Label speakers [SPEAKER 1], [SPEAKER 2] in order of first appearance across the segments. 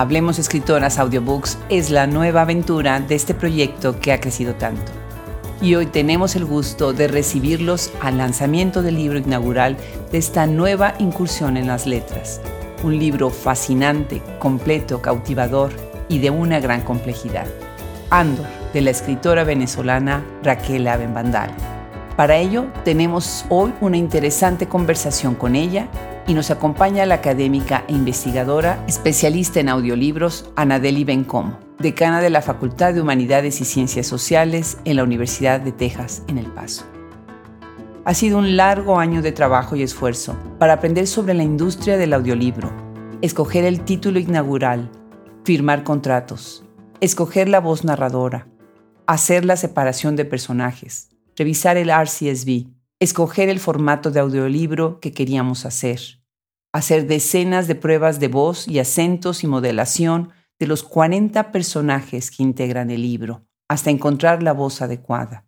[SPEAKER 1] Hablemos Escritoras Audiobooks es la nueva aventura de este proyecto que ha crecido tanto. Y hoy tenemos el gusto de recibirlos al lanzamiento del libro inaugural de esta nueva incursión en las letras. Un libro fascinante, completo, cautivador y de una gran complejidad. Andor, de la escritora venezolana Raquel Abenbandal. Para ello, tenemos hoy una interesante conversación con ella y nos acompaña la académica e investigadora especialista en audiolibros Anadeli Bencomo, decana de la Facultad de Humanidades y Ciencias Sociales en la Universidad de Texas en El Paso. Ha sido un largo año de trabajo y esfuerzo para aprender sobre la industria del audiolibro, escoger el título inaugural, firmar contratos, escoger la voz narradora, hacer la separación de personajes, revisar el RCSB, escoger el formato de audiolibro que queríamos hacer, hacer decenas de pruebas de voz y acentos y modelación de los 40 personajes que integran el libro, hasta encontrar la voz adecuada,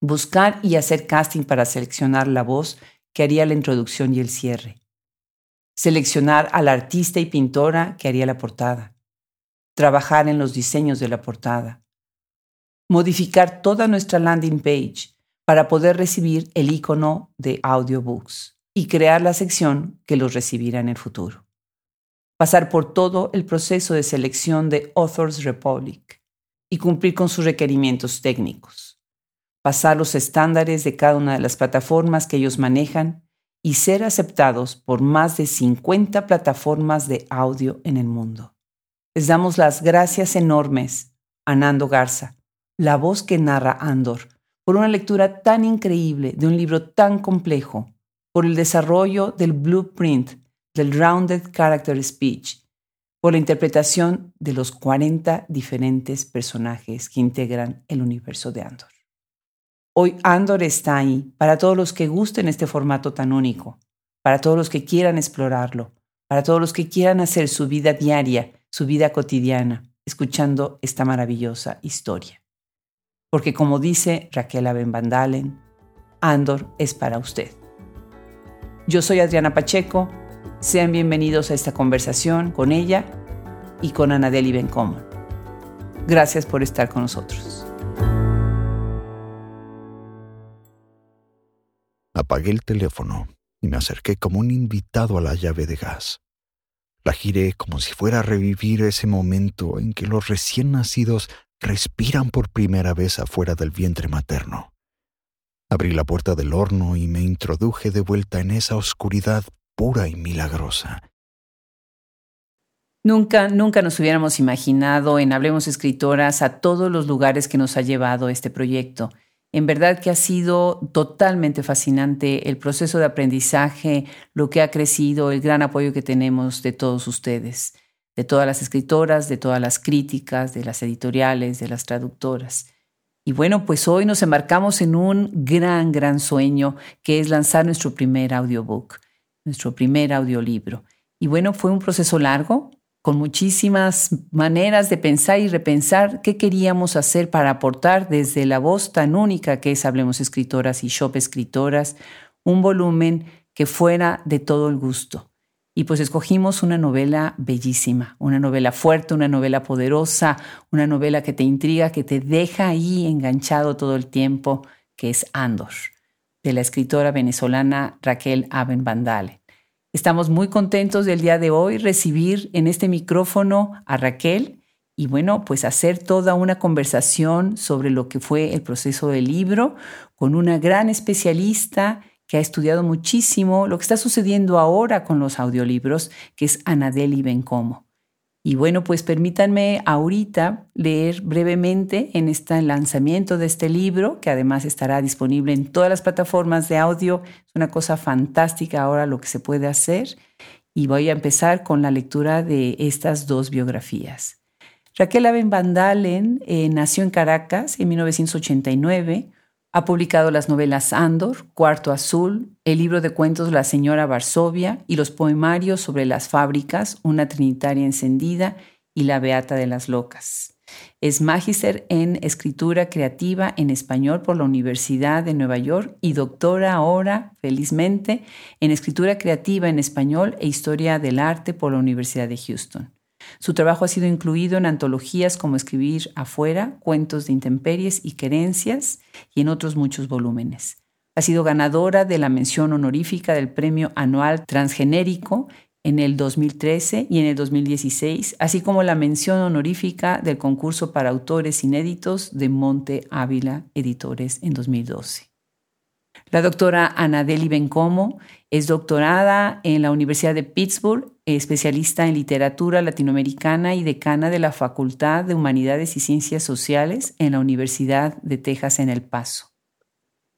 [SPEAKER 1] buscar y hacer casting para seleccionar la voz que haría la introducción y el cierre, seleccionar al artista y pintora que haría la portada, trabajar en los diseños de la portada, modificar toda nuestra landing page para poder recibir el icono de audiobooks y crear la sección que los recibirá en el futuro. Pasar por todo el proceso de selección de Authors Republic y cumplir con sus requerimientos técnicos. Pasar los estándares de cada una de las plataformas que ellos manejan y ser aceptados por más de 50 plataformas de audio en el mundo. Les damos las gracias enormes a Nando Garza, la voz que narra Andor, por una lectura tan increíble de un libro tan complejo, por el desarrollo del blueprint del Rounded Character Speech, por la interpretación de los 40 diferentes personajes que integran el universo de Andor. Hoy Andor está ahí para todos los que gusten este formato tan único, para todos los que quieran explorarlo, para todos los que quieran hacer su vida diaria, su vida cotidiana, escuchando esta maravillosa historia porque como dice Raquel Abenbandalen, Andor es para usted. Yo soy Adriana Pacheco, sean bienvenidos a esta conversación con ella y con Anadeli Bencomo. Gracias por estar con nosotros.
[SPEAKER 2] Apagué el teléfono y me acerqué como un invitado a la llave de gas. La giré como si fuera a revivir ese momento en que los recién nacidos respiran por primera vez afuera del vientre materno. Abrí la puerta del horno y me introduje de vuelta en esa oscuridad pura y milagrosa.
[SPEAKER 1] Nunca, nunca nos hubiéramos imaginado en Hablemos Escritoras a todos los lugares que nos ha llevado este proyecto. En verdad que ha sido totalmente fascinante el proceso de aprendizaje, lo que ha crecido, el gran apoyo que tenemos de todos ustedes de todas las escritoras, de todas las críticas, de las editoriales, de las traductoras. Y bueno, pues hoy nos embarcamos en un gran, gran sueño que es lanzar nuestro primer audiobook, nuestro primer audiolibro. Y bueno, fue un proceso largo, con muchísimas maneras de pensar y repensar qué queríamos hacer para aportar desde la voz tan única que es Hablemos Escritoras y Shop Escritoras, un volumen que fuera de todo el gusto y pues escogimos una novela bellísima, una novela fuerte, una novela poderosa, una novela que te intriga, que te deja ahí enganchado todo el tiempo, que es Andor, de la escritora venezolana Raquel Aben Bandale. Estamos muy contentos del día de hoy recibir en este micrófono a Raquel y bueno, pues hacer toda una conversación sobre lo que fue el proceso del libro con una gran especialista que ha estudiado muchísimo lo que está sucediendo ahora con los audiolibros, que es Anadeli Bencomo. Y bueno, pues permítanme ahorita leer brevemente en este lanzamiento de este libro, que además estará disponible en todas las plataformas de audio. Es una cosa fantástica ahora lo que se puede hacer. Y voy a empezar con la lectura de estas dos biografías. Raquel Aben Vandalen eh, nació en Caracas en 1989 ha publicado las novelas Andor, Cuarto Azul, el libro de cuentos La señora Varsovia y los poemarios sobre las fábricas, Una Trinitaria encendida y La Beata de las Locas. Es magíster en escritura creativa en español por la Universidad de Nueva York y doctora ahora, felizmente, en escritura creativa en español e historia del arte por la Universidad de Houston. Su trabajo ha sido incluido en antologías como Escribir afuera, Cuentos de Intemperies y Querencias y en otros muchos volúmenes. Ha sido ganadora de la mención honorífica del Premio Anual Transgenérico en el 2013 y en el 2016, así como la mención honorífica del concurso para autores inéditos de Monte Ávila Editores en 2012. La doctora Anadeli Bencomo es doctorada en la Universidad de Pittsburgh, especialista en literatura latinoamericana y decana de la Facultad de Humanidades y Ciencias Sociales en la Universidad de Texas en El Paso.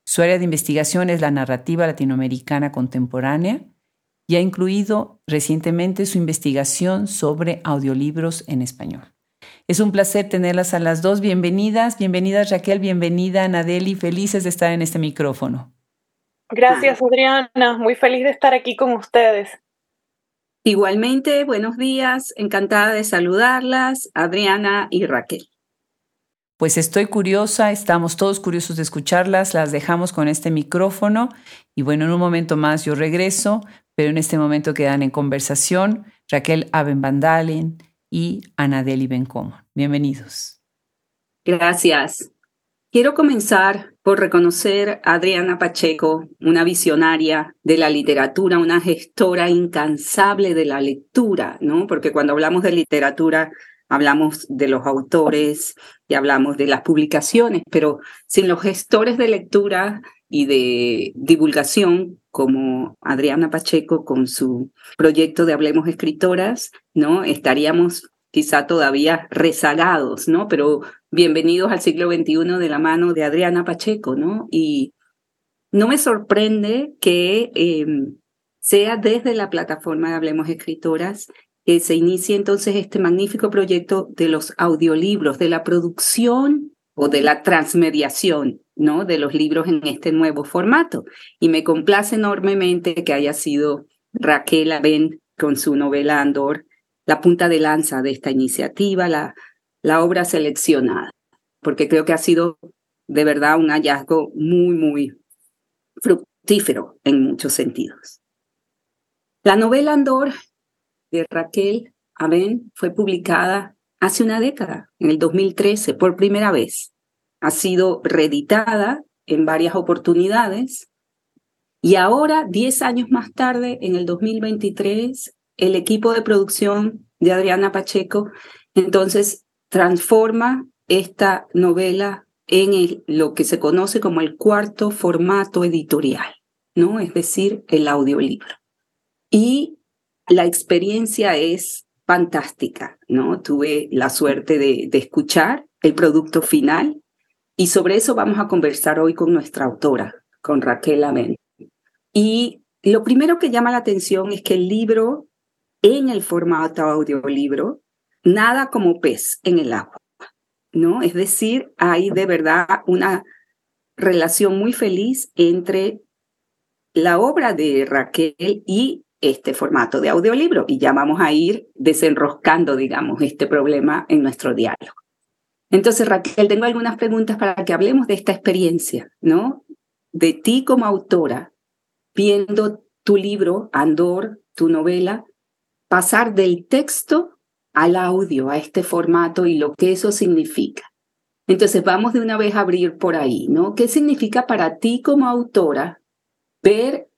[SPEAKER 1] Su área de investigación es la narrativa latinoamericana contemporánea y ha incluido recientemente su investigación sobre audiolibros en español. Es un placer tenerlas a las dos. Bienvenidas, bienvenidas Raquel, bienvenida Anadeli, felices de estar en este micrófono.
[SPEAKER 3] Gracias, Adriana. Muy feliz de estar aquí con ustedes.
[SPEAKER 4] Igualmente, buenos días. Encantada de saludarlas, Adriana y Raquel.
[SPEAKER 1] Pues estoy curiosa, estamos todos curiosos de escucharlas, las dejamos con este micrófono y bueno, en un momento más yo regreso, pero en este momento quedan en conversación Raquel Abenbandalen y Anadeli Bencomo. Bienvenidos.
[SPEAKER 4] Gracias. Quiero comenzar reconocer a Adriana Pacheco, una visionaria de la literatura, una gestora incansable de la lectura, ¿no? Porque cuando hablamos de literatura hablamos de los autores y hablamos de las publicaciones, pero sin los gestores de lectura y de divulgación como Adriana Pacheco con su proyecto de Hablemos Escritoras, ¿no? Estaríamos quizá todavía rezagados, ¿no? Pero bienvenidos al siglo XXI de la mano de Adriana Pacheco, ¿no? Y no me sorprende que em, sea desde la plataforma de Hablemos Escritoras que se inicie entonces este magnífico proyecto de los audiolibros, de la producción o de la transmediación, ¿no? De los libros en este nuevo formato. Y me complace enormemente que haya sido Raquel Aben con su novela Andor la punta de lanza de esta iniciativa, la, la obra seleccionada, porque creo que ha sido de verdad un hallazgo muy, muy fructífero en muchos sentidos. La novela Andor de Raquel Aben fue publicada hace una década, en el 2013, por primera vez. Ha sido reeditada en varias oportunidades y ahora, diez años más tarde, en el 2023, el equipo de producción de Adriana Pacheco, entonces transforma esta novela en lo que se conoce como el cuarto formato editorial, ¿no? Es decir, el audiolibro. Y la experiencia es fantástica, ¿no? Tuve la suerte de, escuchar el producto final y sobre eso vamos a conversar hoy con nuestra autora, con Raquel Amén. Y lo primero que llama la atención es que el libro en el formato audiolibro, nada como pez en el agua, ¿no? Es decir, hay de verdad una relación muy feliz entre la obra de Raquel y este formato de audiolibro y ya vamos a ir desenroscando, digamos, este problema en nuestro diálogo. Entonces, Raquel, tengo algunas preguntas para que hablemos de esta experiencia, ¿no? De ti como autora, viendo tu libro, Andor, tu novela, pasar del texto al audio, a este formato y lo que eso significa. Entonces vamos de una vez a abrir por ahí, ¿no? ¿Qué significa para ti como autora ver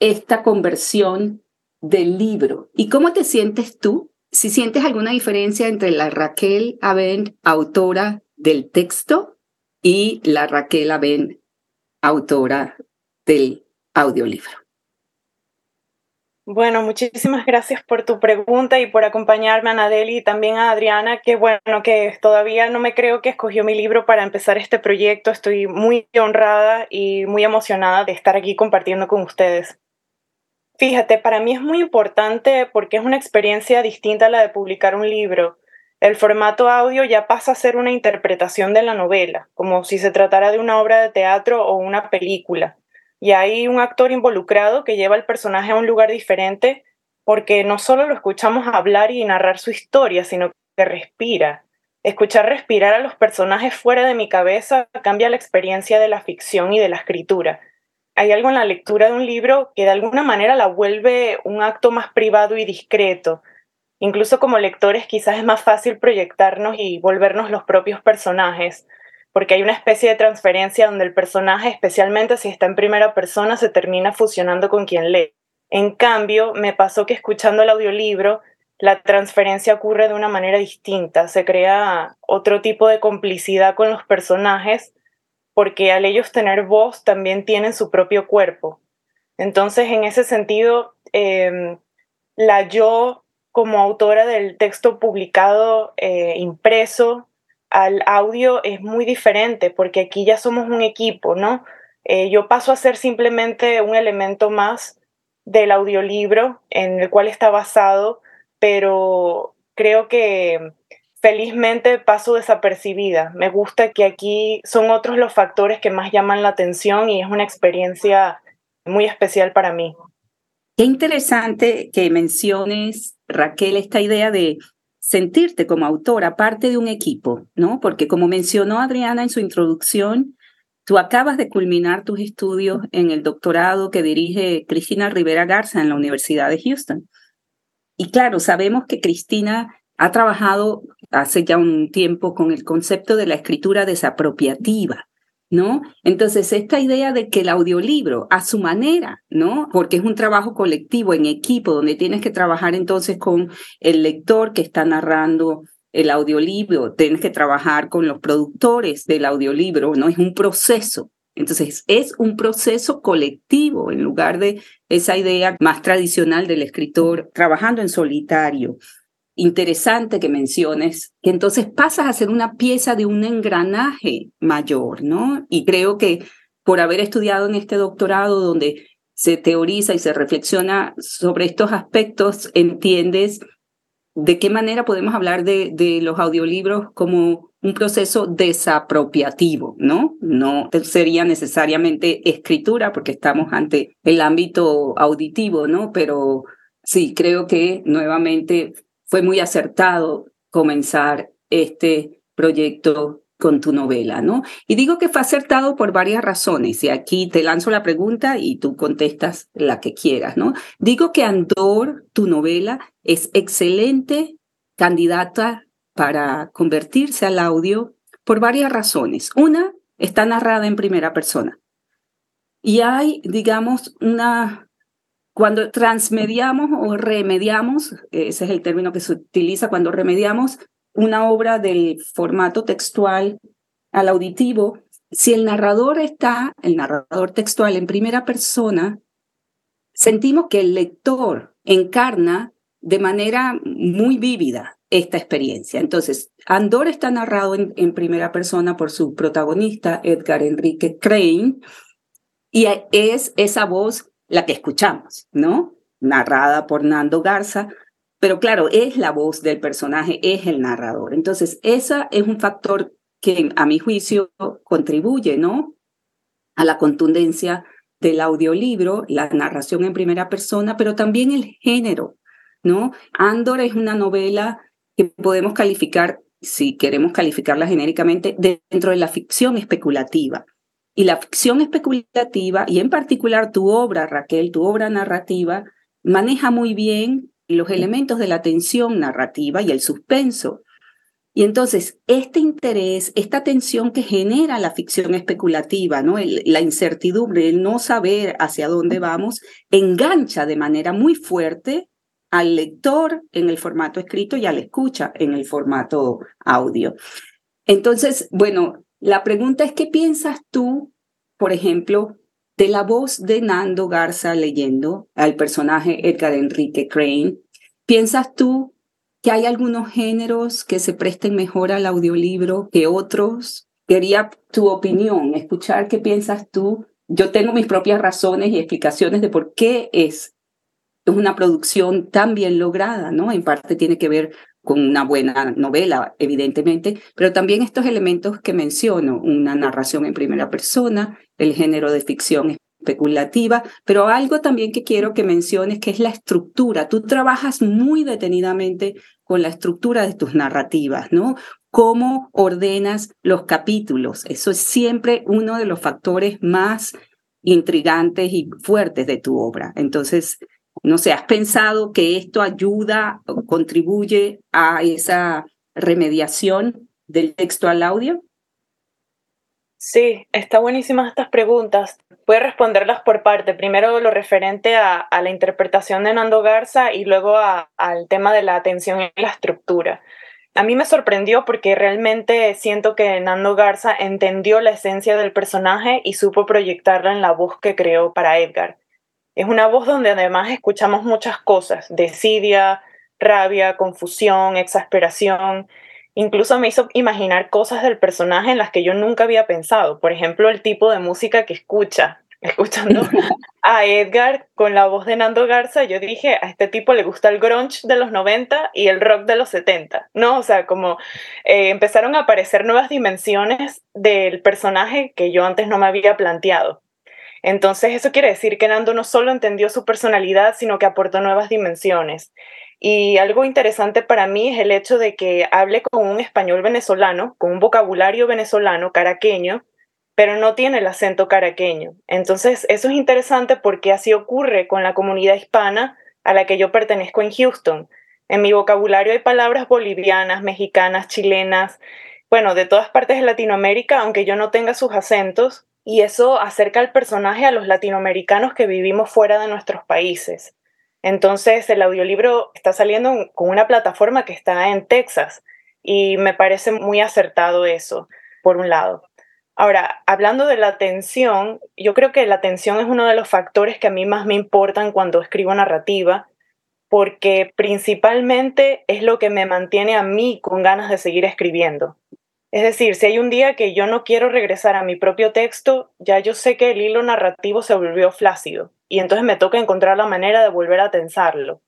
[SPEAKER 4] esta conversión del libro? ¿Y cómo te sientes tú? Si sientes alguna diferencia entre la Raquel Aben, autora del texto, y la Raquel Aben, autora del audiolibro.
[SPEAKER 3] Bueno, muchísimas gracias por tu pregunta y por acompañarme, Anadeli, y también a Adriana, que bueno, que todavía no me creo que escogió mi libro para empezar este proyecto. Estoy muy honrada y muy emocionada de estar aquí compartiendo con ustedes. Fíjate, para mí es muy importante porque es una experiencia distinta a la de publicar un libro. El formato audio ya pasa a ser una interpretación de la novela, como si se tratara de una obra de teatro o una película y hay un actor involucrado que lleva al personaje a un lugar diferente porque no solo lo escuchamos hablar y narrar su historia, sino que respira. Escuchar respirar a los personajes fuera de mi cabeza cambia la experiencia de la ficción y de la escritura. Hay algo en la lectura de un libro que de alguna manera la vuelve un acto más privado y discreto. incluso como lectores quizás es más fácil proyectarnos y volvernos los propios personajes, porque hay una especie de transferencia donde el personaje, especialmente si está en primera persona, se termina fusionando con quien lee. En cambio, me pasó que escuchando el audiolibro, la transferencia ocurre de una manera distinta, se crea otro tipo de complicidad con los personajes, porque al ellos tener voz también tienen su propio cuerpo. Entonces, en ese sentido, em, la yo como autora del texto publicado eh, impreso al audio es muy diferente porque aquí ya somos un equipo, ¿no? Eh, yo paso a ser simplemente un elemento más del audiolibro en el cual está basado, pero creo que felizmente paso desapercibida. Me gusta que aquí son otros los factores que más llaman la atención y es una experiencia muy especial para mí.
[SPEAKER 4] Qué interesante que menciones, Raquel, esta idea de sentirte como autora parte de un equipo, ¿no? Porque como mencionó Adriana en su introducción, tú acabas de culminar tus estudios en el doctorado que dirige Cristina Rivera Garza en la Universidad de Houston. Y claro, sabemos que Cristina ha trabajado hace ya un tiempo con el concepto de la escritura desapropiativa, ¿no? Entonces, esta idea de que el audiolibro, a su manera, ¿no? Porque es un trabajo colectivo, en equipo, donde tienes que trabajar entonces con el lector que está narrando el audiolibro, tienes que trabajar con los productores del audiolibro, ¿no? Es un proceso. Entonces, es un proceso colectivo en lugar de esa idea más tradicional del escritor trabajando en solitario interesante que menciones, que entonces pasas a ser una pieza de un engranaje mayor, ¿no? Y creo que por haber estudiado en este doctorado donde se teoriza y se reflexiona sobre estos aspectos, entiendes de qué manera podemos hablar de, de los audiolibros como un proceso desapropiativo, ¿no? No sería necesariamente escritura porque estamos ante el ámbito auditivo, ¿no? Pero sí, creo que nuevamente fue muy acertado comenzar este proyecto con tu novela, ¿no? Y digo que fue acertado por varias razones, y aquí te lanzo la pregunta y tú contestas la que quieras, ¿no? Digo que Andor, tu novela, es excelente candidata para convertirse al audio por varias razones. Una, está narrada en primera persona. Y hay, digamos, una cuando transmediamos o remediamos, ese es el término que se utiliza cuando remediamos una obra del formato textual al auditivo, si el narrador está, el narrador textual en primera persona, sentimos que el lector encarna de manera muy vívida esta experiencia. Entonces, Andor está narrado en, en primera persona por su protagonista, Edgar Enrique Crane, y es esa voz la que escuchamos, ¿no? Narrada por Nando Garza, pero claro, es la voz del personaje, es el narrador. Entonces, ese es un factor que a mi juicio contribuye, ¿no? A la contundencia del audiolibro, la narración en primera persona, pero también el género, ¿no? Andor es una novela que podemos calificar, si queremos calificarla genéricamente, dentro de la ficción especulativa. Y la ficción especulativa, y en particular tu obra, Raquel, tu obra narrativa, maneja muy bien los elementos de la tensión narrativa y el suspenso. Y entonces, este interés, esta tensión que genera la ficción especulativa, ¿no? la incertidumbre, el no saber hacia dónde vamos, engancha de manera muy fuerte al lector en el formato escrito y al escucha en el formato audio. Entonces, bueno, la pregunta es, ¿qué piensas tú, por ejemplo, de la voz de Nando Garza leyendo al personaje Edgar Enrique Crane? ¿Piensas tú que hay algunos géneros que se presten mejor al audiolibro que otros? Quería tu opinión, escuchar qué piensas tú. Yo tengo mis propias razones y explicaciones de por qué es una producción tan bien lograda, ¿no? En parte tiene que ver con una buena novela, evidentemente, pero también estos elementos que menciono, una narración en primera persona, el género de ficción especulativa, pero algo también que quiero que menciones, que es la estructura. Tú trabajas muy detenidamente con la estructura de tus narrativas, ¿no? Cómo ordenas los capítulos. Eso es siempre uno de los factores más intrigantes y fuertes de tu obra. Entonces, No sé, ¿has pensado que esto ayuda o contribuye a esa remediación del texto al audio?
[SPEAKER 3] Sí, está buenísimas estas preguntas. Voy a responderlas por parte. Primero lo referente a, la interpretación de Nando Garza y luego al tema de la atención y la estructura. A mí me sorprendió porque realmente siento que Nando Garza entendió la esencia del personaje y supo proyectarla en la voz que creó para Edgar. Es una voz donde además escuchamos muchas cosas, desidia, rabia, confusión, exasperación, Incluso me hizo imaginar cosas del personaje en las que yo nunca había pensado. Por ejemplo, el tipo de música que escucha. Escuchando a Edgar con la voz de Nando Garza, yo dije, a este tipo le gusta el grunge de los 90 y el rock de los 70, ¿no? O sea, como eh, empezaron a aparecer nuevas dimensiones del personaje que yo antes no me había planteado. Entonces, eso quiere decir que Nando no solo entendió su personalidad, sino que aportó nuevas dimensiones. Y algo interesante para mí es el hecho de que hable con un español venezolano, con un vocabulario venezolano, caraqueño, pero no tiene el acento caraqueño. Entonces, eso es interesante porque así ocurre con la comunidad hispana a la que yo pertenezco en Houston. En mi vocabulario hay palabras bolivianas, mexicanas, chilenas, bueno, de todas partes de Latinoamérica, aunque yo no tenga sus acentos, y eso acerca al personaje a los latinoamericanos que vivimos fuera de nuestros países. Entonces, el audiolibro está saliendo con una plataforma que está en Texas y me parece muy acertado eso, por un lado. Ahora, hablando de la atención, yo creo que la atención es uno de los factores que a mí más me importan cuando escribo narrativa, porque principalmente es lo que me mantiene a mí con ganas de seguir escribiendo. Es decir, si hay un día que yo no quiero regresar a mi propio texto, ya yo sé que el hilo narrativo se volvió flácido y entonces me toca encontrar la manera de volver a tensarlo.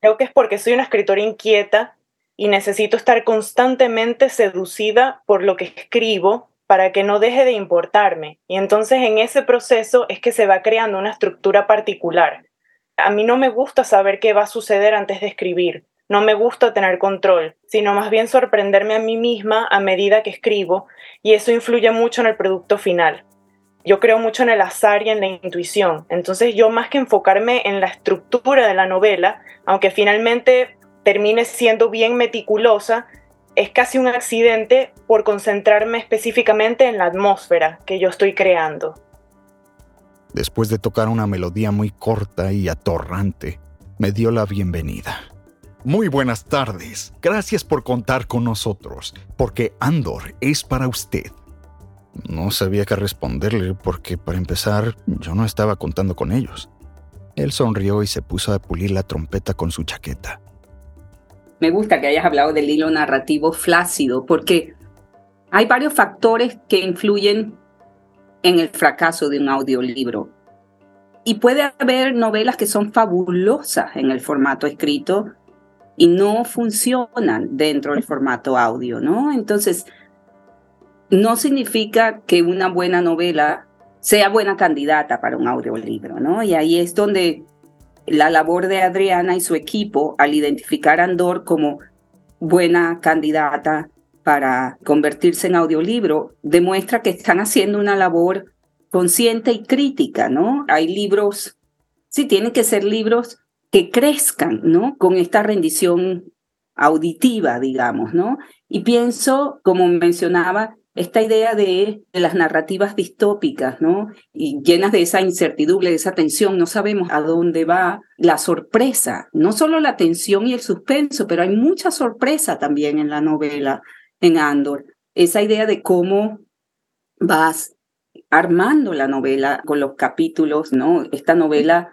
[SPEAKER 3] Creo que es porque soy una escritora inquieta y necesito estar constantemente seducida por lo que escribo para que no deje de importarme. Y entonces en ese proceso es que se va creando una estructura particular. A mí no me gusta saber qué va a suceder antes de escribir. No me gusta tener control, sino más bien sorprenderme a mí misma a medida que escribo y eso influye mucho en el producto final yo creo mucho en el azar y en la intuición. Entonces yo más que enfocarme en la estructura de la novela, aunque finalmente termine siendo bien meticulosa, es casi un accidente por concentrarme específicamente en la atmósfera que yo estoy creando.
[SPEAKER 2] Después de tocar una melodía muy corta y atorrante, me dio la bienvenida. Muy buenas tardes. Gracias por contar con nosotros, porque Andor es para usted. No sabía qué responderle porque, para empezar, yo no estaba contando con ellos. Él sonrió y se puso a pulir la trompeta con su chaqueta.
[SPEAKER 4] Me gusta que hayas hablado del hilo narrativo flácido porque hay varios factores que influyen en el fracaso de un audiolibro. Y puede haber novelas que son fabulosas en el formato escrito y no funcionan dentro del formato audio, ¿no? Entonces, no significa que una buena novela sea buena candidata para un audiolibro, ¿no? Y ahí es donde la labor de Adriana y su equipo al identificar a Andor como buena candidata para convertirse en audiolibro demuestra que están haciendo una labor consciente y crítica, ¿no? Hay libros, sí, tienen que ser libros que crezcan, ¿no? Con esta rendición auditiva, digamos, ¿no? Y pienso, como mencionaba, esta idea de, las narrativas distópicas, ¿no? Y llenas de esa incertidumbre, de esa tensión, no sabemos a dónde va la sorpresa, no solo la tensión y el suspenso, pero hay mucha sorpresa también en la novela, en Andor. Esa idea de cómo vas armando la novela con los capítulos, ¿no? Esta novela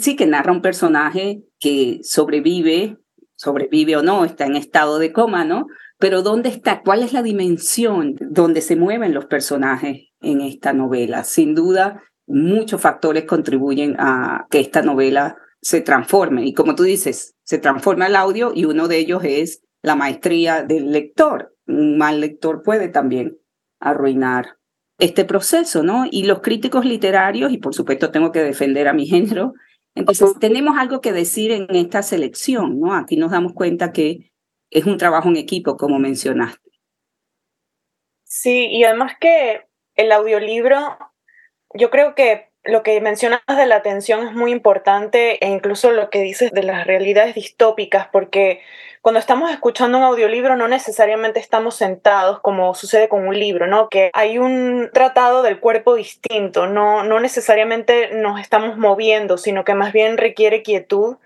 [SPEAKER 4] sí que narra un personaje que sobrevive, sobrevive o no, está en estado de coma, ¿no? Pero ¿dónde está? ¿Cuál es la dimensión donde se mueven los personajes en esta novela? Sin duda, muchos factores contribuyen a que esta novela se transforme. Y como tú dices, se transforma el audio y uno de ellos es la maestría del lector. Un mal lector puede también arruinar este proceso, ¿no? Y los críticos literarios, y por supuesto tengo que defender a mi género, entonces tenemos algo que decir en esta selección, ¿no? Aquí nos damos cuenta que es un trabajo en equipo, como mencionaste.
[SPEAKER 3] Sí, y además que el audiolibro, yo creo que lo que mencionas de la atención es muy importante e incluso lo que dices de las realidades distópicas, porque cuando estamos escuchando un audiolibro no necesariamente estamos sentados como sucede con un libro, ¿no? Que hay un tratado del cuerpo distinto, no, no necesariamente nos estamos moviendo, sino que más bien requiere quietud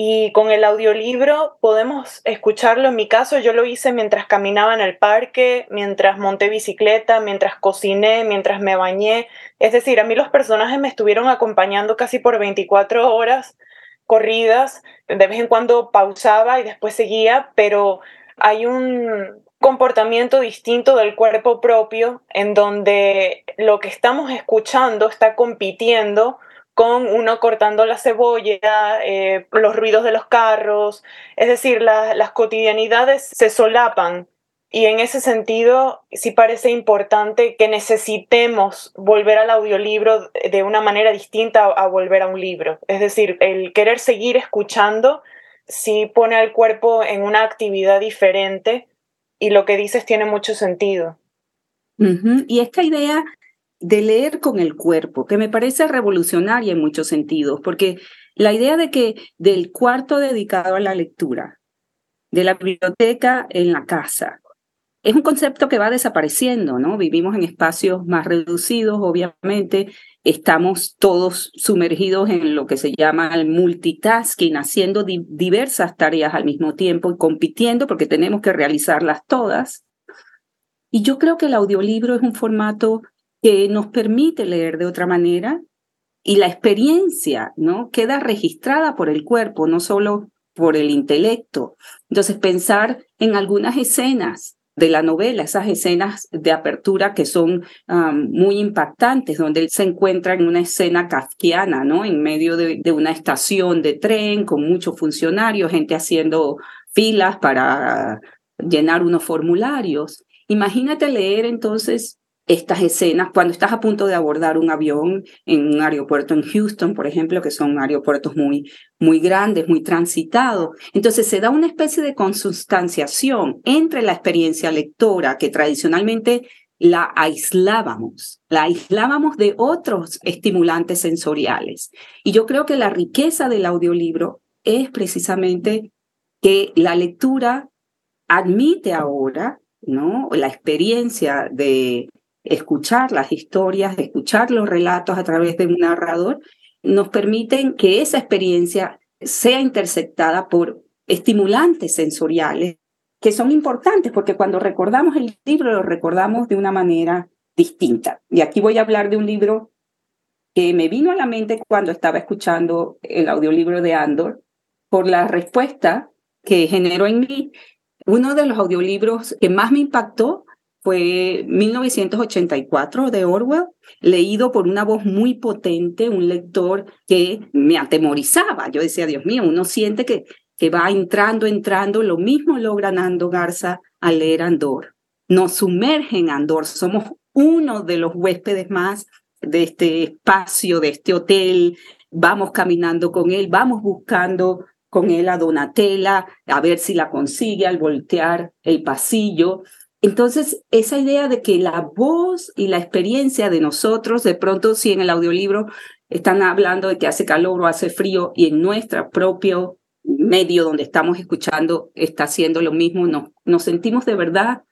[SPEAKER 3] y con el audiolibro podemos escucharlo. En mi caso, yo lo hice mientras caminaba en el parque, mientras monté bicicleta, mientras cociné, mientras me bañé. Es decir, a mí los personajes me estuvieron acompañando casi por 24 horas corridas. De vez en cuando pausaba y después seguía, pero hay un comportamiento distinto del cuerpo propio en donde lo que estamos escuchando está compitiendo con uno cortando la cebolla, eh, los ruidos de los carros, es decir, las cotidianidades se solapan. Y en ese sentido, sí parece importante que necesitemos volver al audiolibro de una manera distinta a, volver a un libro. Es decir, el querer seguir escuchando sí pone al cuerpo en una actividad diferente y lo que dices tiene mucho sentido.
[SPEAKER 4] Y esta idea de leer con el cuerpo, que me parece revolucionaria en muchos sentidos, porque la idea de que del cuarto dedicado a la lectura, de la biblioteca en la casa, es un concepto que va desapareciendo, ¿no? Vivimos en espacios más reducidos, obviamente, estamos todos sumergidos en lo que se llama el multitasking, haciendo diversas tareas al mismo tiempo y compitiendo porque tenemos que realizarlas todas. Y yo creo que el audiolibro es un formato que nos permite leer de otra manera y la experiencia, ¿no? Queda registrada por el cuerpo, no solo por el intelecto. Entonces, pensar en algunas escenas de la novela, esas escenas de apertura que son muy impactantes, donde él se encuentra en una escena kafkiana, ¿no? En medio de, de, una estación de tren con muchos funcionarios, gente haciendo filas para llenar unos formularios. Imagínate leer entonces estas escenas cuando estás a punto de abordar un avión en un aeropuerto en Houston, por ejemplo, que son aeropuertos muy, muy grandes, muy transitados. Entonces se da una especie de consustanciación entre la experiencia lectora que tradicionalmente la aislábamos, la aislábamos de otros estimulantes sensoriales. Y yo creo que la riqueza del audiolibro es precisamente que la lectura admite ahora ¿no? La experiencia de escuchar las historias, escuchar los relatos a través de un narrador, nos permiten que esa experiencia sea interceptada por estimulantes sensoriales que son importantes porque cuando recordamos el libro lo recordamos de una manera distinta. Y aquí voy a hablar de un libro que me vino a la mente cuando estaba escuchando el audiolibro de Andor por la respuesta que generó en mí. Uno de los audiolibros que más me impactó fue 1984 de Orwell, leído por una voz muy potente, un lector que me atemorizaba. Yo decía, Dios mío, uno siente que, que va entrando, entrando. Lo mismo logra Nando Garza al leer Andor. Nos sumerge en Andor. Somos uno de los huéspedes más de este espacio, de este hotel. Vamos caminando con él, vamos buscando con él a Donatella, a ver si la consigue al voltear el pasillo. Entonces, esa idea de que la voz y la experiencia de nosotros, de pronto si en el audiolibro están hablando de que hace calor o hace frío y en nuestro propio medio donde estamos escuchando está haciendo lo mismo, nos, nos sentimos de verdad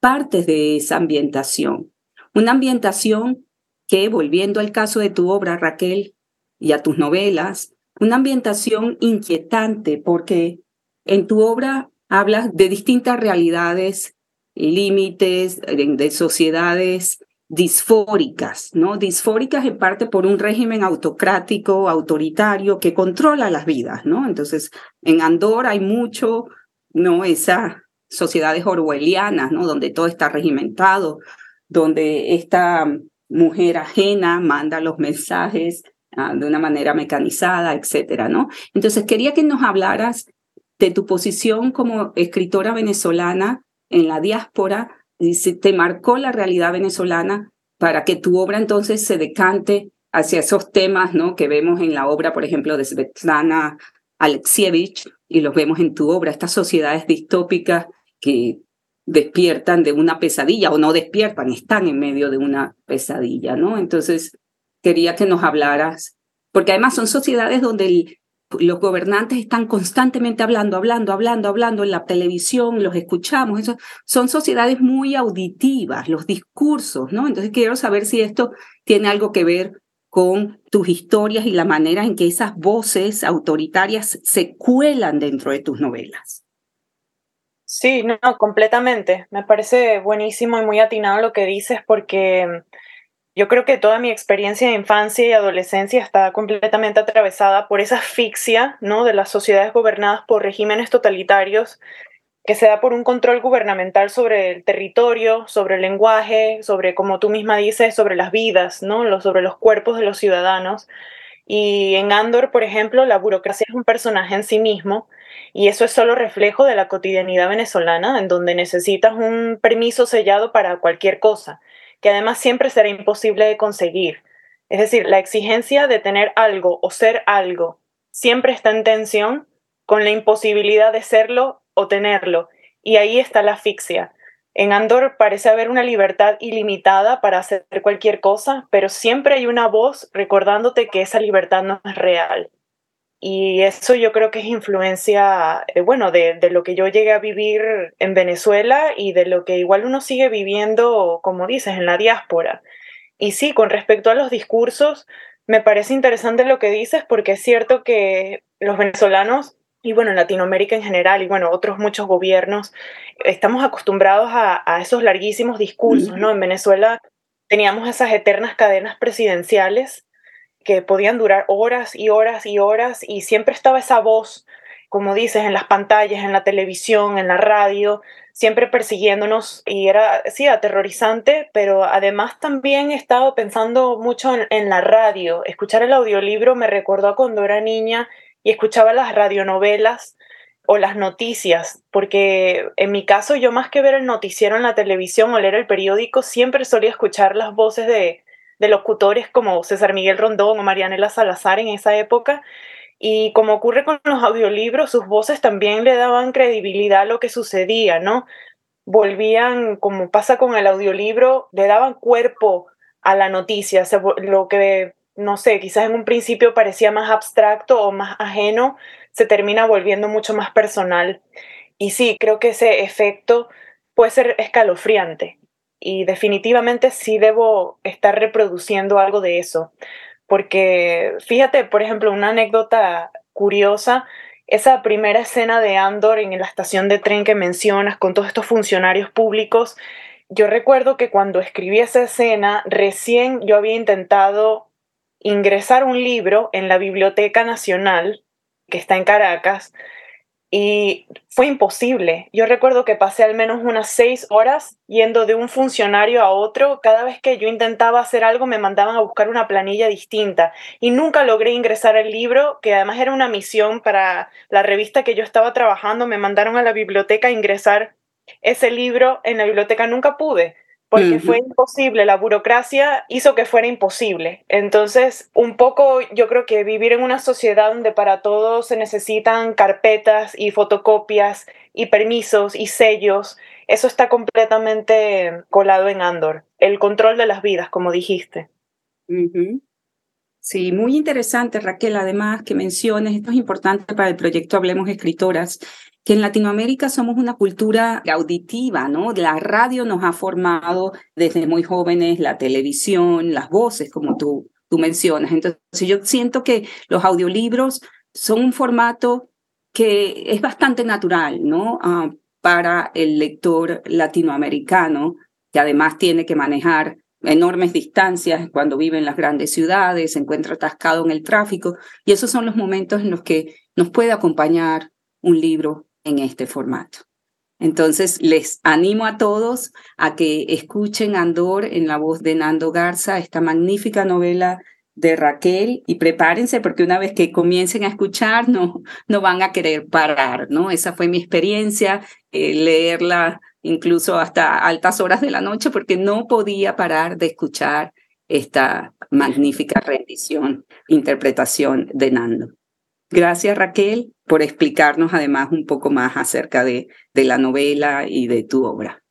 [SPEAKER 4] partes de esa ambientación. Una ambientación que, volviendo al caso de tu obra, Raquel, y a tus novelas, una ambientación inquietante porque en tu obra hablas de distintas realidades límites de sociedades disfóricas, ¿no? Disfóricas en parte por un régimen autocrático, autoritario, que controla las vidas, ¿no? Entonces, en Andorra hay mucho, ¿no? Esas sociedades orwellianas, ¿no? Donde todo está regimentado, donde esta mujer ajena manda los mensajes ah, de una manera mecanizada, etcétera, ¿no? Entonces, quería que nos hablaras de tu posición como escritora venezolana en la diáspora, se te marcó la realidad venezolana para que tu obra entonces se decante hacia esos temas ¿no? que vemos en la obra, por ejemplo, de Svetlana Alexievich, y los vemos en tu obra, estas sociedades distópicas que despiertan de una pesadilla o no despiertan, están en medio de una pesadilla, ¿no? Entonces, quería que nos hablaras, porque además son sociedades donde los gobernantes están constantemente hablando, hablando, hablando, hablando en la televisión, los escuchamos, son sociedades muy auditivas, los discursos, ¿no? Entonces quiero saber si esto tiene algo que ver con tus historias y la manera en que esas voces autoritarias se cuelan dentro de tus novelas.
[SPEAKER 3] Sí, no, completamente. Me parece buenísimo y muy atinado lo que dices porque yo creo que toda mi experiencia de infancia y adolescencia está completamente atravesada por esa asfixia ¿no? de las sociedades gobernadas por regímenes totalitarios que se da por un control gubernamental sobre el territorio, sobre el lenguaje, sobre, como tú misma dices, sobre las vidas, ¿no? sobre los cuerpos de los ciudadanos. Y en Andor, por ejemplo, la burocracia es un personaje en sí mismo y eso es solo reflejo de la cotidianidad venezolana, en donde necesitas un permiso sellado para cualquier cosa que además siempre será imposible de conseguir. Es decir, la exigencia de tener algo o ser algo siempre está en tensión con la imposibilidad de serlo o tenerlo, y ahí está la asfixia. En Andor parece haber una libertad ilimitada para hacer cualquier cosa, pero siempre hay una voz recordándote que esa libertad no es real. Y eso yo creo que es influencia, eh, bueno, de, de, lo que yo llegué a vivir en Venezuela y de lo que igual uno sigue viviendo, como dices, en la diáspora. Y sí, con respecto a los discursos, me parece interesante lo que dices porque es cierto que los venezolanos y bueno, en Latinoamérica en general y bueno, otros muchos gobiernos, estamos acostumbrados a, a esos larguísimos discursos, ¿no? En Venezuela teníamos esas eternas cadenas presidenciales que podían durar horas y horas y horas y siempre estaba esa voz, como dices, en las pantallas, en la televisión, en la radio, siempre persiguiéndonos y era, sí, aterrorizante, pero además también he estado pensando mucho en, la radio. Escuchar el audiolibro me recordó cuando era niña y escuchaba las radionovelas o las noticias, porque en mi caso yo más que ver el noticiero en la televisión o leer el periódico, siempre solía escuchar las voces de, de locutores como César Miguel Rondón o Marianela Salazar en esa época. Y como ocurre con los audiolibros, sus voces también le daban credibilidad a lo que sucedía, ¿no? Volvían, como pasa con el audiolibro, le daban cuerpo a la noticia, lo que, no sé, quizás en un principio parecía más abstracto o más ajeno, se termina volviendo mucho más personal. Y sí, creo que ese efecto puede ser escalofriante y definitivamente sí debo estar reproduciendo algo de eso. Porque fíjate, por ejemplo, una anécdota curiosa, esa primera escena de Andor en la estación de tren que mencionas con todos estos funcionarios públicos, yo recuerdo que cuando escribí esa escena, recién yo había intentado ingresar un libro en la Biblioteca Nacional, que está en Caracas, y fue imposible. Yo recuerdo que pasé al menos unas seis horas yendo de un funcionario a otro. Cada vez que yo intentaba hacer algo me mandaban a buscar una planilla distinta y nunca logré ingresar el libro, que además era una misión para la revista que yo estaba trabajando. Me mandaron a la biblioteca a ingresar ese libro en la biblioteca. Nunca pude porque fue imposible, la burocracia hizo que fuera imposible. Entonces, un poco yo creo que vivir en una sociedad donde para todo se necesitan carpetas y fotocopias y permisos y sellos, eso está completamente colado en Andor. El control de las vidas, como dijiste.
[SPEAKER 4] Sí, muy interesante, Raquel, además que menciones, esto es importante para el proyecto Hablemos Escritoras, que en Latinoamérica somos una cultura auditiva, ¿no? La radio nos ha formado desde muy jóvenes, la televisión, las voces, como tú, tú mencionas. Entonces, yo siento que los audiolibros son un formato que es bastante natural, ¿no? Ah, para el lector latinoamericano, que además tiene que manejar enormes distancias cuando vive en las grandes ciudades, se encuentra atascado en el tráfico, y esos son los momentos en los que nos puede acompañar un libro en este formato. Entonces, les animo a todos a que escuchen Andor en la voz de Nando Garza, esta magnífica novela de Raquel, y prepárense porque una vez que comiencen a escuchar, no, no van a querer parar, ¿no? Esa fue mi experiencia, eh, leerla incluso hasta altas horas de la noche porque no podía parar de escuchar esta magnífica rendición, interpretación de Nando. Gracias Raquel por explicarnos además un poco más acerca de, de la novela y de tu obra.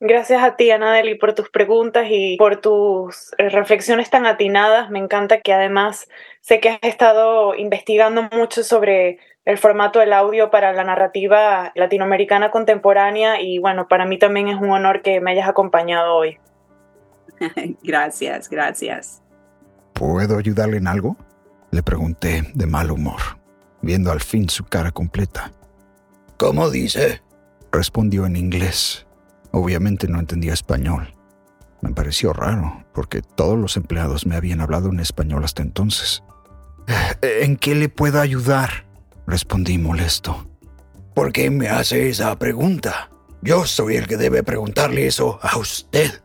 [SPEAKER 3] Gracias a ti, Anadeli, por tus preguntas y por tus eh, reflexiones tan atinadas. Me encanta que además sé que has estado investigando mucho sobre el formato del audio para la narrativa latinoamericana contemporánea y bueno, para mí también es un honor que me hayas acompañado hoy.
[SPEAKER 4] gracias, gracias.
[SPEAKER 2] ¿Puedo ayudarle en algo? Le pregunté de mal humor, viendo al fin su cara completa.
[SPEAKER 5] ¿Cómo dice?
[SPEAKER 2] Respondió en inglés Obviamente no entendía español. Me pareció raro, porque todos los empleados me habían hablado en español hasta entonces. Eh, ¿En qué le puedo ayudar? Respondí molesto.
[SPEAKER 5] ¿Por qué me hace esa pregunta? Yo soy el que debe preguntarle eso a usted.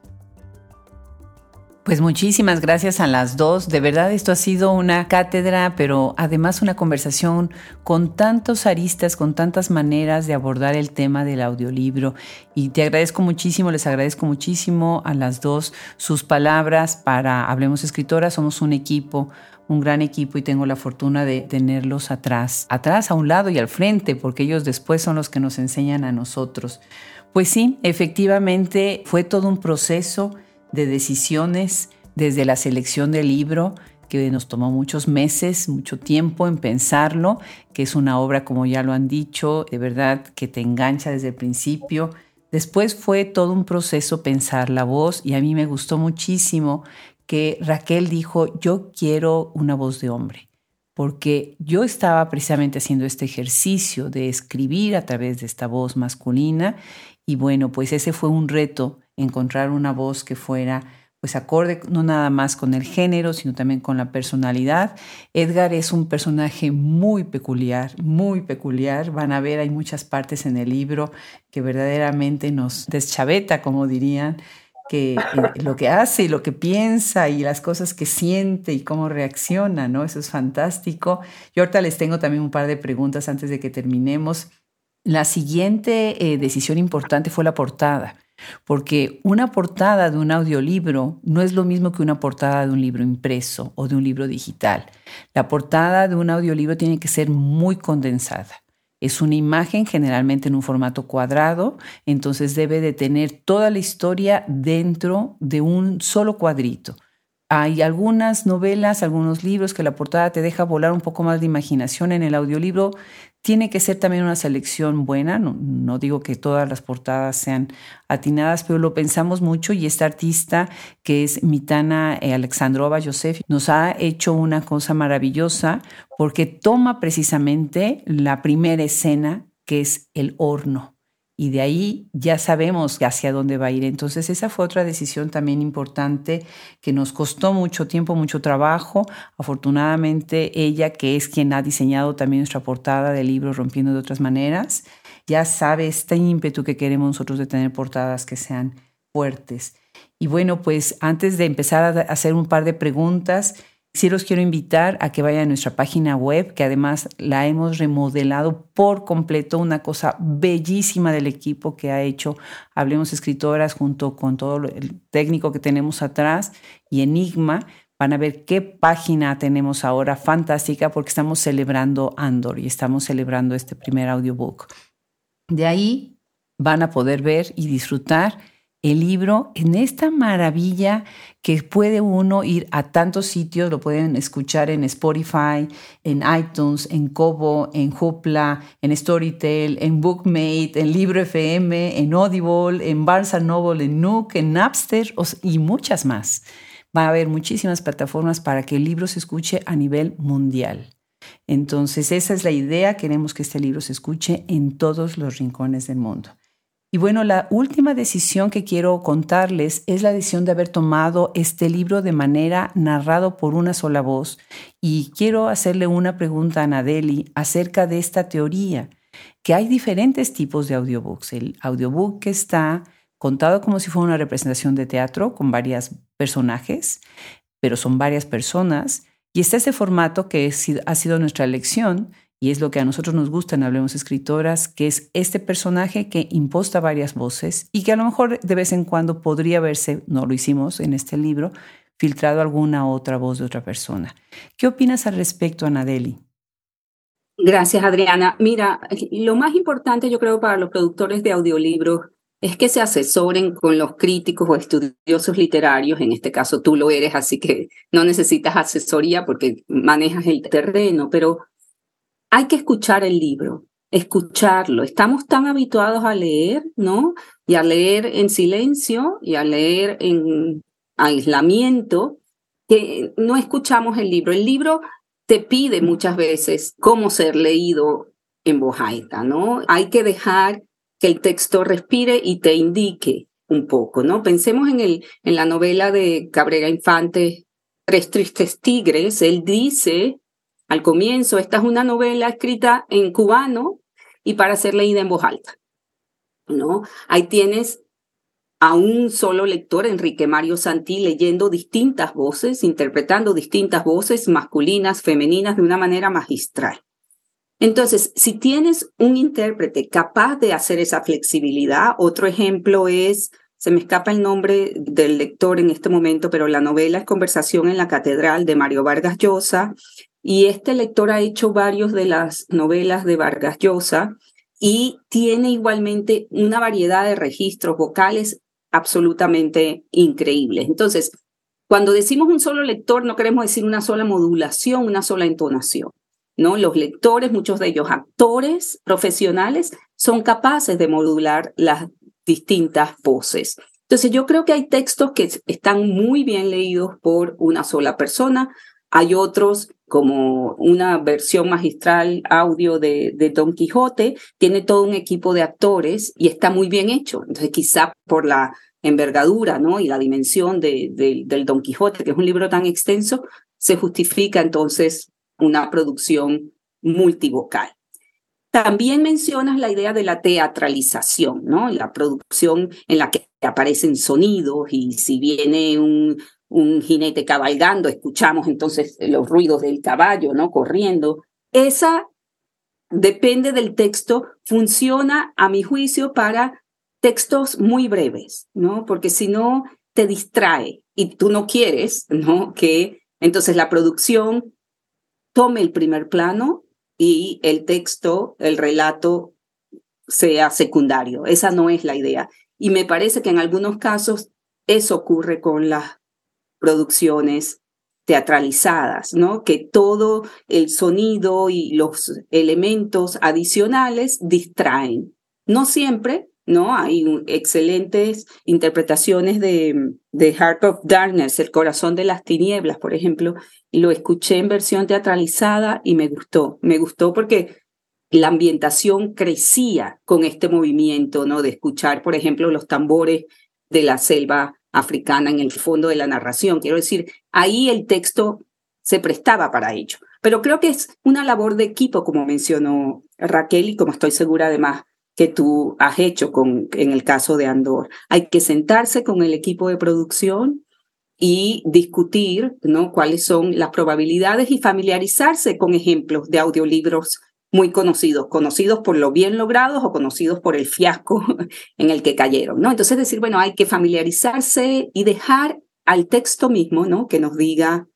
[SPEAKER 1] Pues muchísimas gracias a las dos. De verdad esto ha sido una cátedra, pero además una conversación con tantos aristas, con tantas maneras de abordar el tema del audiolibro. Y te agradezco muchísimo, les agradezco muchísimo a las dos sus palabras para Hablemos Escritoras. Somos un equipo, un gran equipo y tengo la fortuna de tenerlos atrás, atrás, a un lado y al frente, porque ellos después son los que nos enseñan a nosotros. Pues sí, efectivamente fue todo un proceso de decisiones desde la selección del libro, que nos tomó muchos meses, mucho tiempo en pensarlo, que es una obra, como ya lo han dicho, de verdad que te engancha desde el principio. Después fue todo un proceso pensar la voz y a mí me gustó muchísimo que Raquel dijo, yo quiero una voz de hombre, porque yo estaba precisamente haciendo este ejercicio de escribir a través de esta voz masculina y bueno, pues ese fue un reto encontrar una voz que fuera pues acorde no nada más con el género, sino también con la personalidad. Edgar es un personaje muy peculiar, muy peculiar. Van a ver, hay muchas partes en el libro que verdaderamente nos deschaveta, como dirían, eh, lo que hace lo que piensa y las cosas que siente y cómo reacciona, ¿no? Eso es fantástico. Yo ahorita les tengo también un par de preguntas antes de que terminemos. La siguiente eh, decisión importante fue la portada porque una portada de un audiolibro no es lo mismo que una portada de un libro impreso o de un libro digital. La portada de un audiolibro tiene que ser muy condensada. Es una imagen generalmente en un formato cuadrado, entonces debe de tener toda la historia dentro de un solo cuadrito. Hay algunas novelas, algunos libros que la portada te deja volar un poco más de imaginación. En el audiolibro tiene que ser también una selección buena, no, digo que todas las portadas sean atinadas, pero lo pensamos mucho y esta artista que es Mitana eh, Alexandrova Yosef nos ha hecho una cosa maravillosa porque toma precisamente la primera escena que es el horno y de ahí ya sabemos hacia dónde va a ir. Entonces esa fue otra decisión también importante que nos costó mucho tiempo, mucho trabajo. Afortunadamente ella, que es quien ha diseñado también nuestra portada del libro Rompiendo de otras maneras, ya sabe este ímpetu que queremos nosotros de tener portadas que sean fuertes. Y bueno, pues antes de empezar a hacer un par de preguntas, Sí los quiero invitar a que vayan a nuestra página web, que además la hemos remodelado por completo, una cosa bellísima del equipo que ha hecho Hablemos Escritoras junto con todo el técnico que tenemos atrás y Enigma. Van a ver qué página tenemos ahora fantástica porque estamos celebrando Andor y estamos celebrando este primer audiobook. De ahí van a poder ver y disfrutar el libro en esta maravilla que puede uno ir a tantos sitios, lo pueden escuchar en Spotify, en iTunes, en Kobo, en Hoopla, en Storytel, en Bookmate, en Libro FM, en Audible, en Barnes Noble, en Nook, en Napster y muchas más. Va a haber muchísimas plataformas para que el libro se escuche a nivel mundial. Entonces, esa es la idea. Queremos que este libro se escuche en todos los rincones del mundo. Y bueno, la última decisión que quiero contarles es la decisión de haber tomado este libro de manera narrado por una sola voz. Y quiero hacerle una pregunta a Nadeli acerca de esta teoría, que hay diferentes tipos de audiobooks. El audiobook que está contado como si fuera una representación de teatro con varios personajes, pero son varias personas. Y está ese formato que ha sido nuestra elección, y es lo que a nosotros nos gusta en Hablemos Escritoras, que es este personaje que imposta varias voces y que a lo mejor de vez en cuando podría verse, no lo hicimos en este libro, filtrado alguna otra voz de otra persona. ¿Qué opinas al respecto, Anadeli?
[SPEAKER 4] Gracias, Adriana. Mira, lo más importante yo creo para los productores de audiolibros es que se asesoren con los críticos o estudiosos literarios, en este caso tú lo eres, así que no necesitas asesoría porque manejas el terreno, pero hay que escuchar el libro, escucharlo. Estamos tan habituados a leer, ¿no? Y a leer en silencio y a leer en aislamiento que no escuchamos el libro. El libro te pide muchas veces cómo ser leído en voz alta, ¿no? Hay que dejar que el texto respire y te indique un poco, ¿no? Pensemos en, el, en la novela de Cabrera Infante, Tres Tristes Tigres, él dice al comienzo, esta es una novela escrita en cubano y para ser leída en voz alta, ¿no? Ahí tienes a un solo lector, Enrique Mario Santi, leyendo distintas voces, interpretando distintas voces masculinas, femeninas, de una manera magistral. Entonces, si tienes un intérprete capaz de hacer esa flexibilidad, otro ejemplo es, se me escapa el nombre del lector en este momento, pero la novela es Conversación en la Catedral de Mario Vargas Llosa, y este lector ha hecho varios de las novelas de Vargas Llosa y tiene igualmente una variedad de registros vocales absolutamente increíbles. Entonces, cuando decimos un solo lector, no queremos decir una sola modulación, una sola entonación. ¿no? Los lectores, muchos de ellos actores profesionales, son capaces de modular las distintas voces. Entonces yo creo que hay textos que están muy bien leídos por una sola persona, hay otros como una versión magistral audio de, Don Quijote, tiene todo un equipo de actores y está muy bien hecho. Entonces quizá por la envergadura ¿no? y la dimensión de, del Don Quijote, que es un libro tan extenso, se justifica entonces una producción multivocal. También mencionas la idea de la teatralización, ¿no? La producción en la que aparecen sonidos y si viene un, un jinete cabalgando, escuchamos entonces los ruidos del caballo, ¿no? Corriendo. Esa depende del texto, funciona a mi juicio para textos muy breves, ¿no? Porque si no te distrae y tú no quieres, ¿no? Que entonces la producción tome el primer plano y el texto, el relato sea secundario. Esa no es la idea. Y me parece que en algunos casos eso ocurre con las producciones teatralizadas, ¿no? Que todo el sonido y los elementos adicionales distraen. No siempre, ¿no? Hay excelentes interpretaciones de, de Heart of Darkness, El corazón de las tinieblas, por ejemplo, lo escuché en versión teatralizada y me gustó. Me gustó porque la ambientación crecía con este movimiento, ¿no? De escuchar, por ejemplo, los tambores de la selva africana en el fondo de la narración. Quiero decir, ahí el texto se prestaba para ello. Pero creo que es una labor de equipo, como mencionó Raquel, y como estoy segura además que tú has hecho con, en el caso de Andor. Hay que sentarse con el equipo de producción y discutir ¿no? cuáles son las probabilidades y familiarizarse con ejemplos de audiolibros muy conocidos, conocidos por lo bien logrados o conocidos por el fiasco en el que cayeron, ¿no? Entonces decir, bueno, hay que familiarizarse y dejar al texto mismo, ¿no? Que nos diga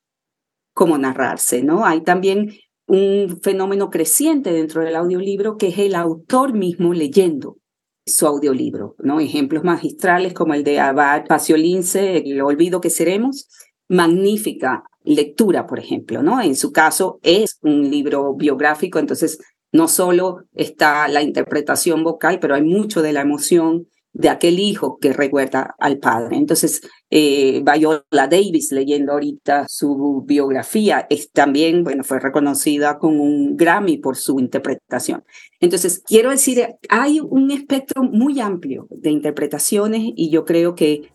[SPEAKER 4] cómo narrarse, ¿no? Hay también un fenómeno creciente dentro del audiolibro que es el autor mismo leyendo su audiolibro, ¿no? Ejemplos magistrales como el de Abad Paciolince, El olvido que seremos, magnífica lectura, por ejemplo, ¿no? En su caso es un libro biográfico, entonces no solo está la interpretación vocal, pero hay mucho de la emoción de aquel hijo que recuerda al padre. Entonces, eh, Viola Davis, leyendo ahorita su biografía, es también, bueno, fue reconocida con un Grammy por su interpretación. Entonces, quiero decir, hay un espectro muy amplio de interpretaciones y yo creo que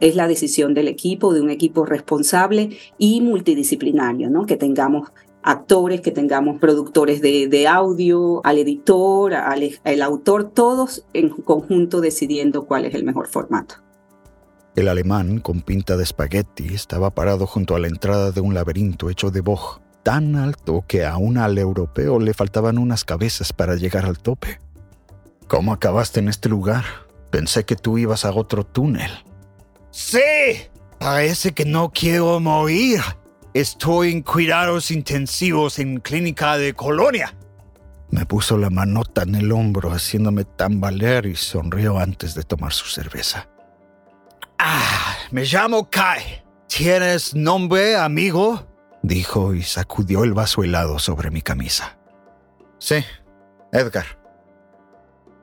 [SPEAKER 4] es la decisión del equipo, de un equipo responsable y multidisciplinario, ¿no? Que tengamos actores, que tengamos productores de, audio, al editor, al, al autor, todos en conjunto decidiendo cuál es el mejor formato.
[SPEAKER 2] El alemán, con pinta de espagueti, estaba parado junto a la entrada de un laberinto hecho de boj, tan alto que aún al europeo le faltaban unas cabezas para llegar al tope. ¿Cómo acabaste en este lugar? Pensé que tú ibas a otro túnel.
[SPEAKER 5] Sí, parece que no quiero morir. Estoy en cuidados intensivos en clínica de colonia.
[SPEAKER 2] Me puso la manota en el hombro haciéndome tambalear y sonrió antes de tomar su cerveza. Ah, me llamo Kai. ¿Tienes nombre, amigo? dijo y sacudió el vaso helado sobre mi camisa. Sí, Edgar.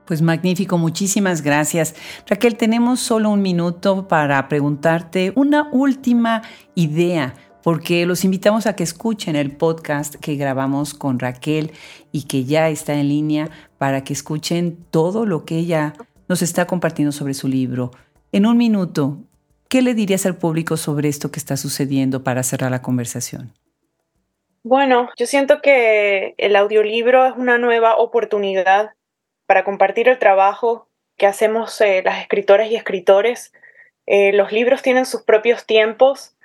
[SPEAKER 1] Pues magnífico, muchísimas gracias. Raquel, tenemos solo un minuto para preguntarte una última idea, porque los invitamos a que escuchen el podcast que grabamos con Raquel y que ya está en línea para que escuchen todo lo que ella nos está compartiendo sobre su libro. En un minuto, ¿qué le dirías al público sobre esto que está sucediendo para cerrar la conversación?
[SPEAKER 3] Bueno, yo siento que el audiolibro es una nueva oportunidad para compartir el trabajo que hacemos eh, las escritoras y escritores. Eh, los libros tienen sus propios tiempos,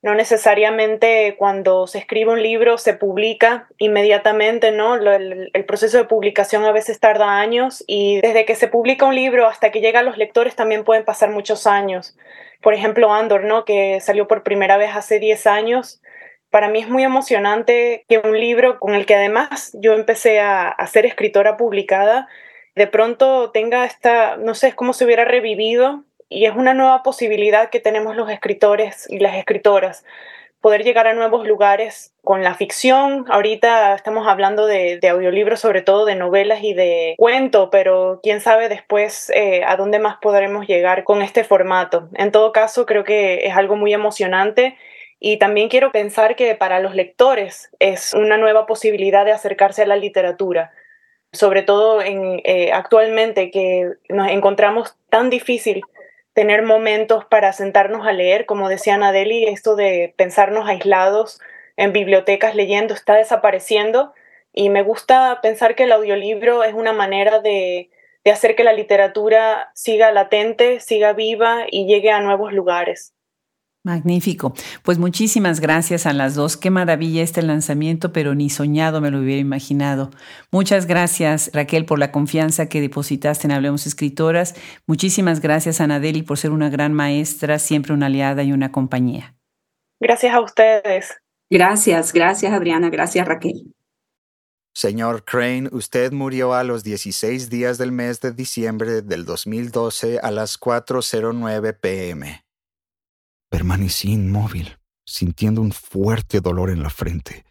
[SPEAKER 3] no necesariamente cuando se escribe un libro se publica inmediatamente, ¿no? El, proceso de publicación a veces tarda años y desde que se publica un libro hasta que llega a los lectores también pueden pasar muchos años. Por ejemplo, Andor, ¿no? Que salió por primera vez hace 10 años. Para mí es muy emocionante que un libro con el que además yo empecé a ser escritora publicada, de pronto tenga esta, no sé, es como si hubiera revivido y es una nueva posibilidad que tenemos los escritores y las escritoras, poder llegar a nuevos lugares con la ficción. Ahorita estamos hablando de, audiolibros, sobre todo de novelas y de cuento, pero quién sabe después eh, a dónde más podremos llegar con este formato. En todo caso, creo que es algo muy emocionante. Y también quiero pensar que para los lectores es una nueva posibilidad de acercarse a la literatura sobre todo en, eh, actualmente que nos encontramos tan difícil tener momentos para sentarnos a leer, como decía Nadeli, esto de pensarnos aislados en bibliotecas leyendo está desapareciendo y me gusta pensar que el audiolibro es una manera de, de hacer que la literatura siga latente, siga viva y llegue a nuevos lugares.
[SPEAKER 1] Magnífico. Pues muchísimas gracias a las dos. Qué maravilla este lanzamiento, pero ni soñado me lo hubiera imaginado. Muchas gracias, Raquel, por la confianza que depositaste en Hablemos Escritoras. Muchísimas gracias, Anadeli, por ser una gran maestra, siempre una aliada y una compañía.
[SPEAKER 3] Gracias a ustedes.
[SPEAKER 4] Gracias, gracias, Adriana. Gracias, Raquel.
[SPEAKER 2] Señor Crane, usted murió a los 16 días del mes de diciembre del 2012 a las 4.09 pm. Permanecí inmóvil, sintiendo un fuerte dolor en la frente.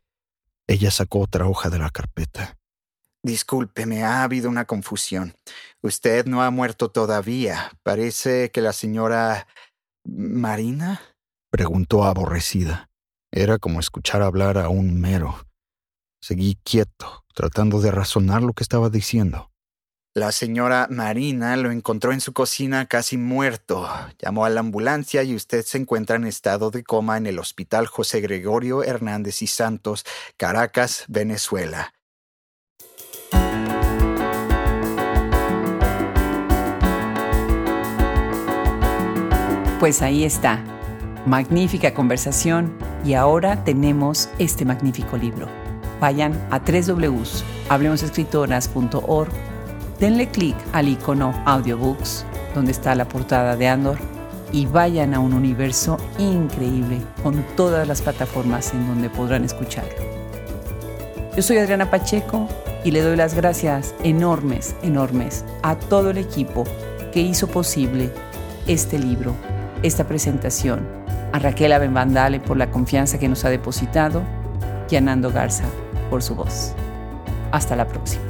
[SPEAKER 2] Ella sacó otra hoja de la carpeta. Discúlpeme, ha habido una confusión. Usted no ha muerto todavía. Parece que la señora... ¿Marina? preguntó aborrecida. Era como escuchar hablar a un mero. Seguí quieto, tratando de razonar lo que estaba diciendo. La señora Marina lo encontró en su cocina casi muerto. Llamó a la ambulancia y usted se encuentra en estado de coma en el Hospital José Gregorio Hernández y Santos, Caracas, Venezuela.
[SPEAKER 1] Pues ahí está. Magnífica conversación y ahora tenemos este magnífico libro. Vayan a www.hablemosescritoras.org denle clic al icono Audiobooks, donde está la portada de Andor, y vayan a un universo increíble con todas las plataformas en donde podrán escucharlo. Yo soy Adriana Pacheco y le doy las gracias enormes, enormes a todo el equipo que hizo posible este libro, esta presentación, a Raquel Abenbandale por la confianza que nos ha depositado y a Nando Garza por su voz. Hasta la próxima.